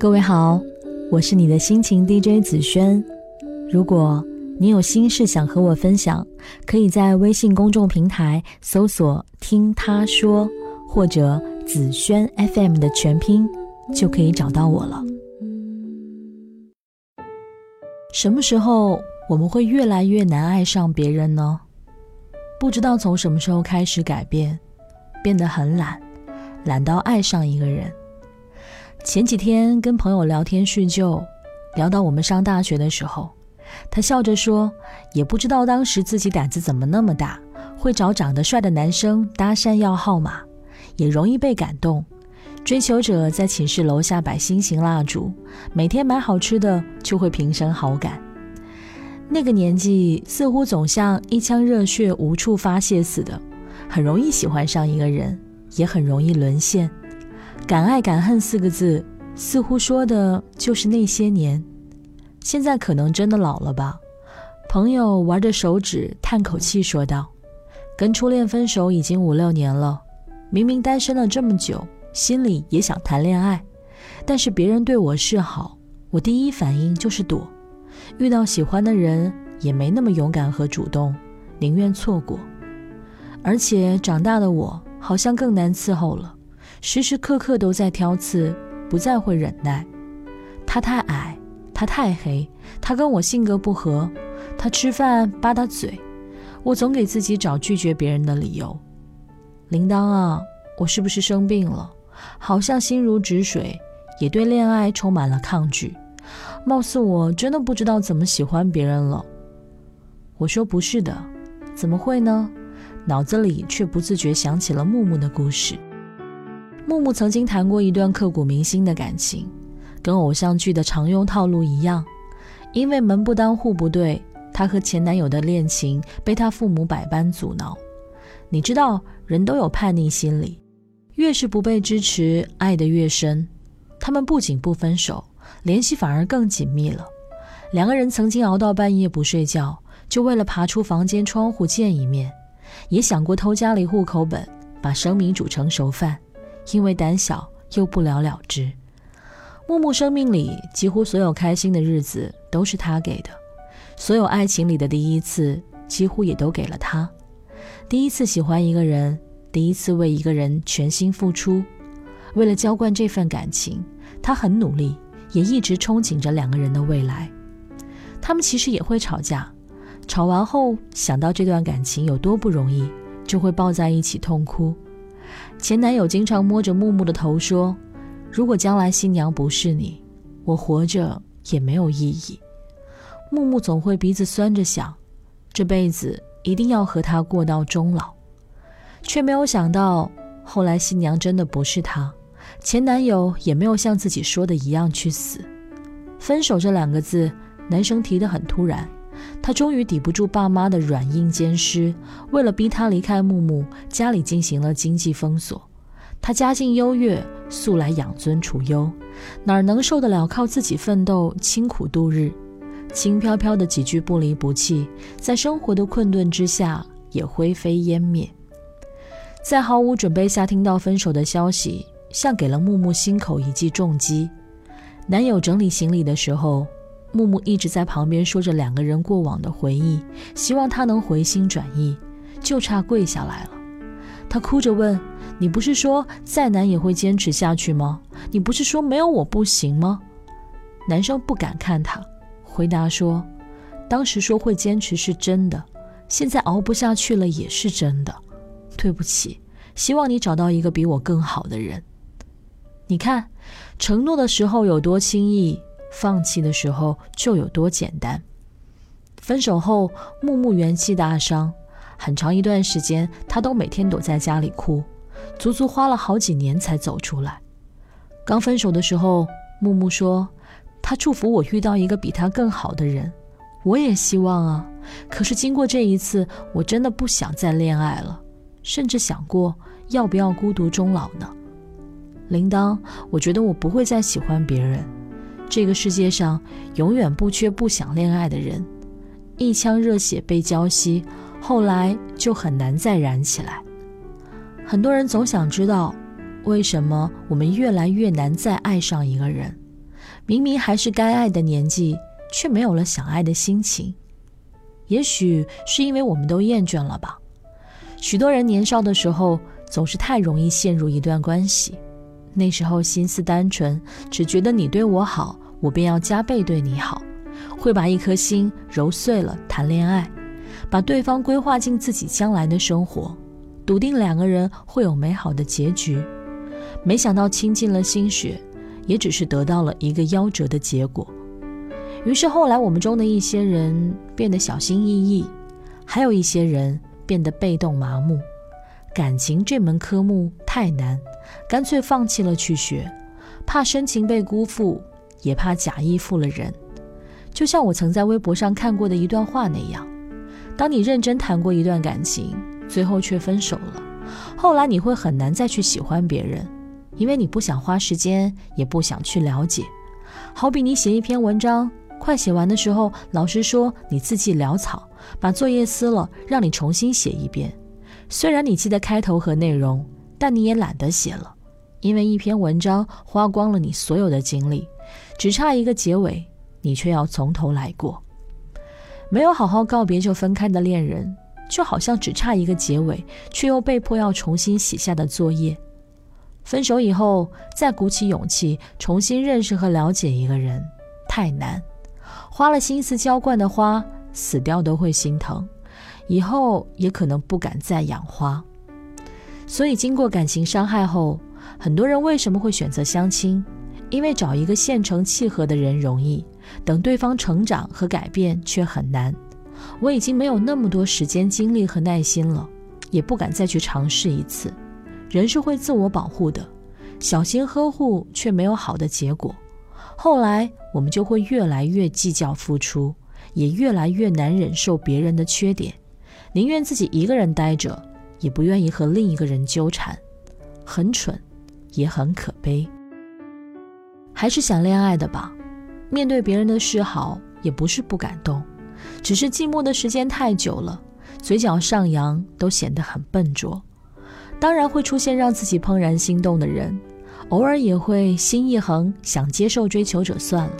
各位好，我是你的心情 DJ 紫萱。如果你有心事想和我分享，可以在微信公众平台搜索“听他说”或者“紫萱 FM” 的全拼，就可以找到我了。什么时候我们会越来越难爱上别人呢？不知道从什么时候开始改变，变得很懒，懒到爱上一个人。前几天跟朋友聊天叙旧，聊到我们上大学的时候，他笑着说：“也不知道当时自己胆子怎么那么大，会找长得帅的男生搭讪要号码，也容易被感动。追求者在寝室楼下摆心形蜡烛，每天买好吃的就会平生好感。那个年纪似乎总像一腔热血无处发泄似的，很容易喜欢上一个人，也很容易沦陷。”敢爱敢恨四个字，似乎说的就是那些年。现在可能真的老了吧？朋友玩着手指，叹口气说道：“跟初恋分手已经五六年了，明明单身了这么久，心里也想谈恋爱，但是别人对我示好，我第一反应就是躲。遇到喜欢的人，也没那么勇敢和主动，宁愿错过。而且长大的我，好像更难伺候了。”时时刻刻都在挑刺，不再会忍耐。他太矮，他太黑，他跟我性格不合，他吃饭吧嗒嘴，我总给自己找拒绝别人的理由。铃铛啊，我是不是生病了？好像心如止水，也对恋爱充满了抗拒。貌似我真的不知道怎么喜欢别人了。我说不是的，怎么会呢？脑子里却不自觉想起了木木的故事。木木曾经谈过一段刻骨铭心的感情，跟偶像剧的常用套路一样。因为门不当户不对，她和前男友的恋情被她父母百般阻挠。你知道，人都有叛逆心理，越是不被支持，爱得越深。他们不仅不分手，联系反而更紧密了。两个人曾经熬到半夜不睡觉，就为了爬出房间窗户见一面，也想过偷家里户口本，把生米煮成熟饭。因为胆小，又不了了之。木木生命里几乎所有开心的日子都是他给的，所有爱情里的第一次几乎也都给了他。第一次喜欢一个人，第一次为一个人全心付出，为了浇灌这份感情，他很努力，也一直憧憬着两个人的未来。他们其实也会吵架，吵完后想到这段感情有多不容易，就会抱在一起痛哭。前男友经常摸着木木的头说：“如果将来新娘不是你，我活着也没有意义。”木木总会鼻子酸着想，这辈子一定要和他过到终老，却没有想到后来新娘真的不是他，前男友也没有像自己说的一样去死。分手这两个字，男生提的很突然。他终于抵不住爸妈的软硬兼施，为了逼他离开木木，家里进行了经济封锁。他家境优越，素来养尊处优，哪能受得了靠自己奋斗、清苦度日？轻飘飘的几句不离不弃，在生活的困顿之下也灰飞烟灭。在毫无准备下听到分手的消息，像给了木木心口一记重击。男友整理行李的时候。木木一直在旁边说着两个人过往的回忆，希望他能回心转意，就差跪下来了。他哭着问：“你不是说再难也会坚持下去吗？你不是说没有我不行吗？”男生不敢看他，回答说：“当时说会坚持是真的，现在熬不下去了也是真的。对不起，希望你找到一个比我更好的人。你看，承诺的时候有多轻易。”放弃的时候就有多简单。分手后，木木元气大伤，很长一段时间，他都每天躲在家里哭，足足花了好几年才走出来。刚分手的时候，木木说：“他祝福我遇到一个比他更好的人，我也希望啊。可是经过这一次，我真的不想再恋爱了，甚至想过要不要孤独终老呢。”铃铛，我觉得我不会再喜欢别人。这个世界上永远不缺不想恋爱的人，一腔热血被浇熄，后来就很难再燃起来。很多人总想知道，为什么我们越来越难再爱上一个人？明明还是该爱的年纪，却没有了想爱的心情。也许是因为我们都厌倦了吧。许多人年少的时候总是太容易陷入一段关系，那时候心思单纯，只觉得你对我好，我便要加倍对你好，会把一颗心揉碎了谈恋爱，把对方规划进自己将来的生活，笃定两个人会有美好的结局。没想到倾尽了心血，也只是得到了一个夭折的结果。于是后来我们中的一些人变得小心翼翼，还有一些人。变得被动麻木，感情这门科目太难，干脆放弃了去学，怕深情被辜负，也怕假意负了人。就像我曾在微博上看过的一段话那样：当你认真谈过一段感情，最后却分手了，后来你会很难再去喜欢别人，因为你不想花时间，也不想去了解。好比你写一篇文章。快写完的时候，老师说你字迹潦草，把作业撕了，让你重新写一遍。虽然你记得开头和内容，但你也懒得写了，因为一篇文章花光了你所有的精力，只差一个结尾，你却要从头来过。没有好好告别就分开的恋人，就好像只差一个结尾，却又被迫要重新写下的作业。分手以后，再鼓起勇气重新认识和了解一个人，太难。花了心思浇灌的花，死掉都会心疼，以后也可能不敢再养花。所以，经过感情伤害后，很多人为什么会选择相亲？因为找一个现成契合的人容易，等对方成长和改变却很难。我已经没有那么多时间、精力和耐心了，也不敢再去尝试一次。人是会自我保护的，小心呵护却没有好的结果。后来，我们就会越来越计较付出，也越来越难忍受别人的缺点，宁愿自己一个人待着，也不愿意和另一个人纠缠，很蠢，也很可悲。还是想恋爱的吧，面对别人的示好，也不是不感动，只是寂寞的时间太久了，嘴角上扬都显得很笨拙。当然会出现让自己怦然心动的人。偶尔也会心一横，想接受追求者算了。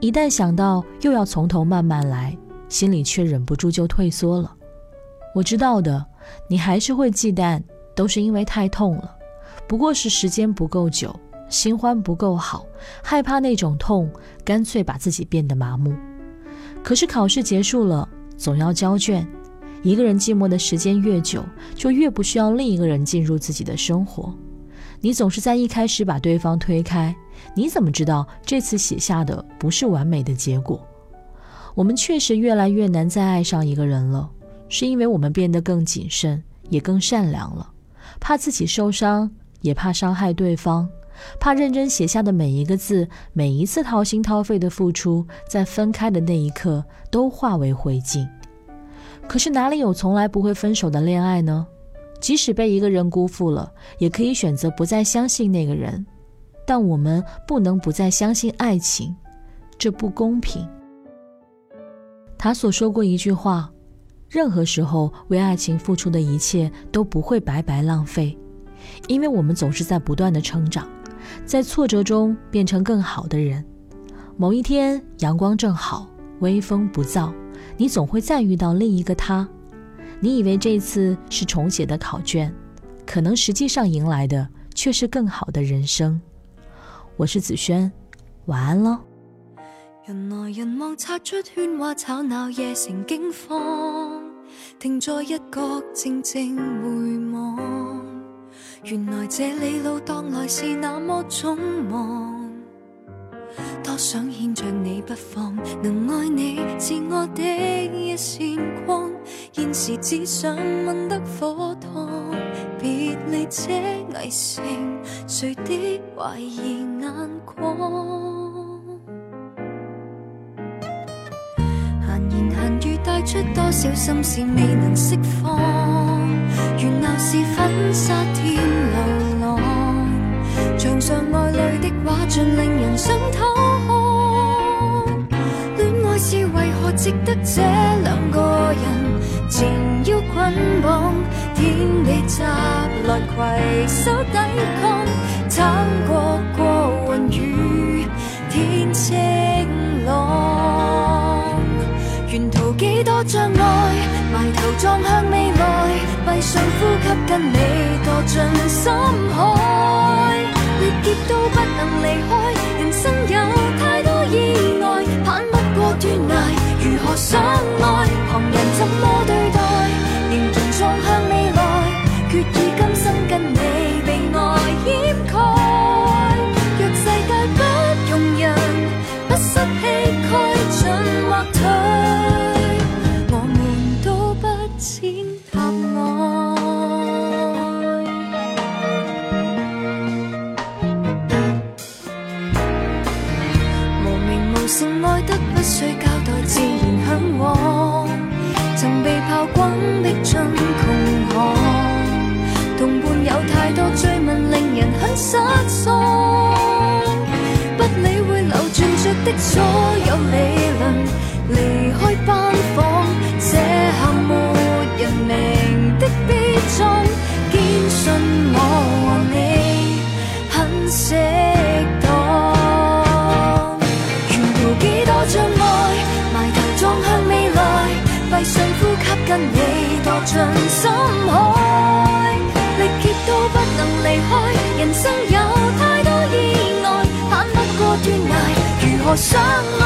一旦想到又要从头慢慢来，心里却忍不住就退缩了。我知道的，你还是会忌惮，都是因为太痛了。不过是时间不够久，新欢不够好，害怕那种痛，干脆把自己变得麻木。可是考试结束了，总要交卷。一个人寂寞的时间越久，就越不需要另一个人进入自己的生活。你总是在一开始把对方推开，你怎么知道这次写下的不是完美的结果？我们确实越来越难再爱上一个人了，是因为我们变得更谨慎，也更善良了，怕自己受伤，也怕伤害对方，怕认真写下的每一个字，每一次掏心掏肺的付出，在分开的那一刻都化为灰烬。可是哪里有从来不会分手的恋爱呢？即使被一个人辜负了，也可以选择不再相信那个人，但我们不能不再相信爱情，这不公平。他所说过一句话：任何时候为爱情付出的一切都不会白白浪费，因为我们总是在不断的成长，在挫折中变成更好的人。某一天阳光正好，微风不燥，你总会再遇到另一个他。你以为这次是重写的考卷，可能实际上迎来的却是更好的人生。我是子轩，晚安喽。人来人往，擦出喧哗吵闹，夜城惊慌，停在一角静静回望。原来这里路当来是那么匆忙，多想牵着你不放，能爱你是我的一线光。现时只想问得火烫，别离这危城，谁的怀疑眼光？闲言闲语带出多少心事未能释放？是粉刷天流浪，墙上爱侣的画像令人想偷看。恋爱是为何值得这两个人缠腰捆绑？天地杂乱，携手抵抗，撑过过云雨，天晴朗。沿途几多障碍，埋头撞向未来。闭上呼吸跟你堕进深海，历劫都不能离开。人生有太多意外，攀不过断崖，如何相爱？旁人怎么对待？仍然撞向未来，决意今生跟你被爱掩盖。若世界不容人，不失气概，进或退。我们都不浅谈的所有理论离开班房，这下没人明的悲壯，堅信我和你很适当。沿途几多障碍，埋头撞向未来，闭上呼吸跟你墮進深我伤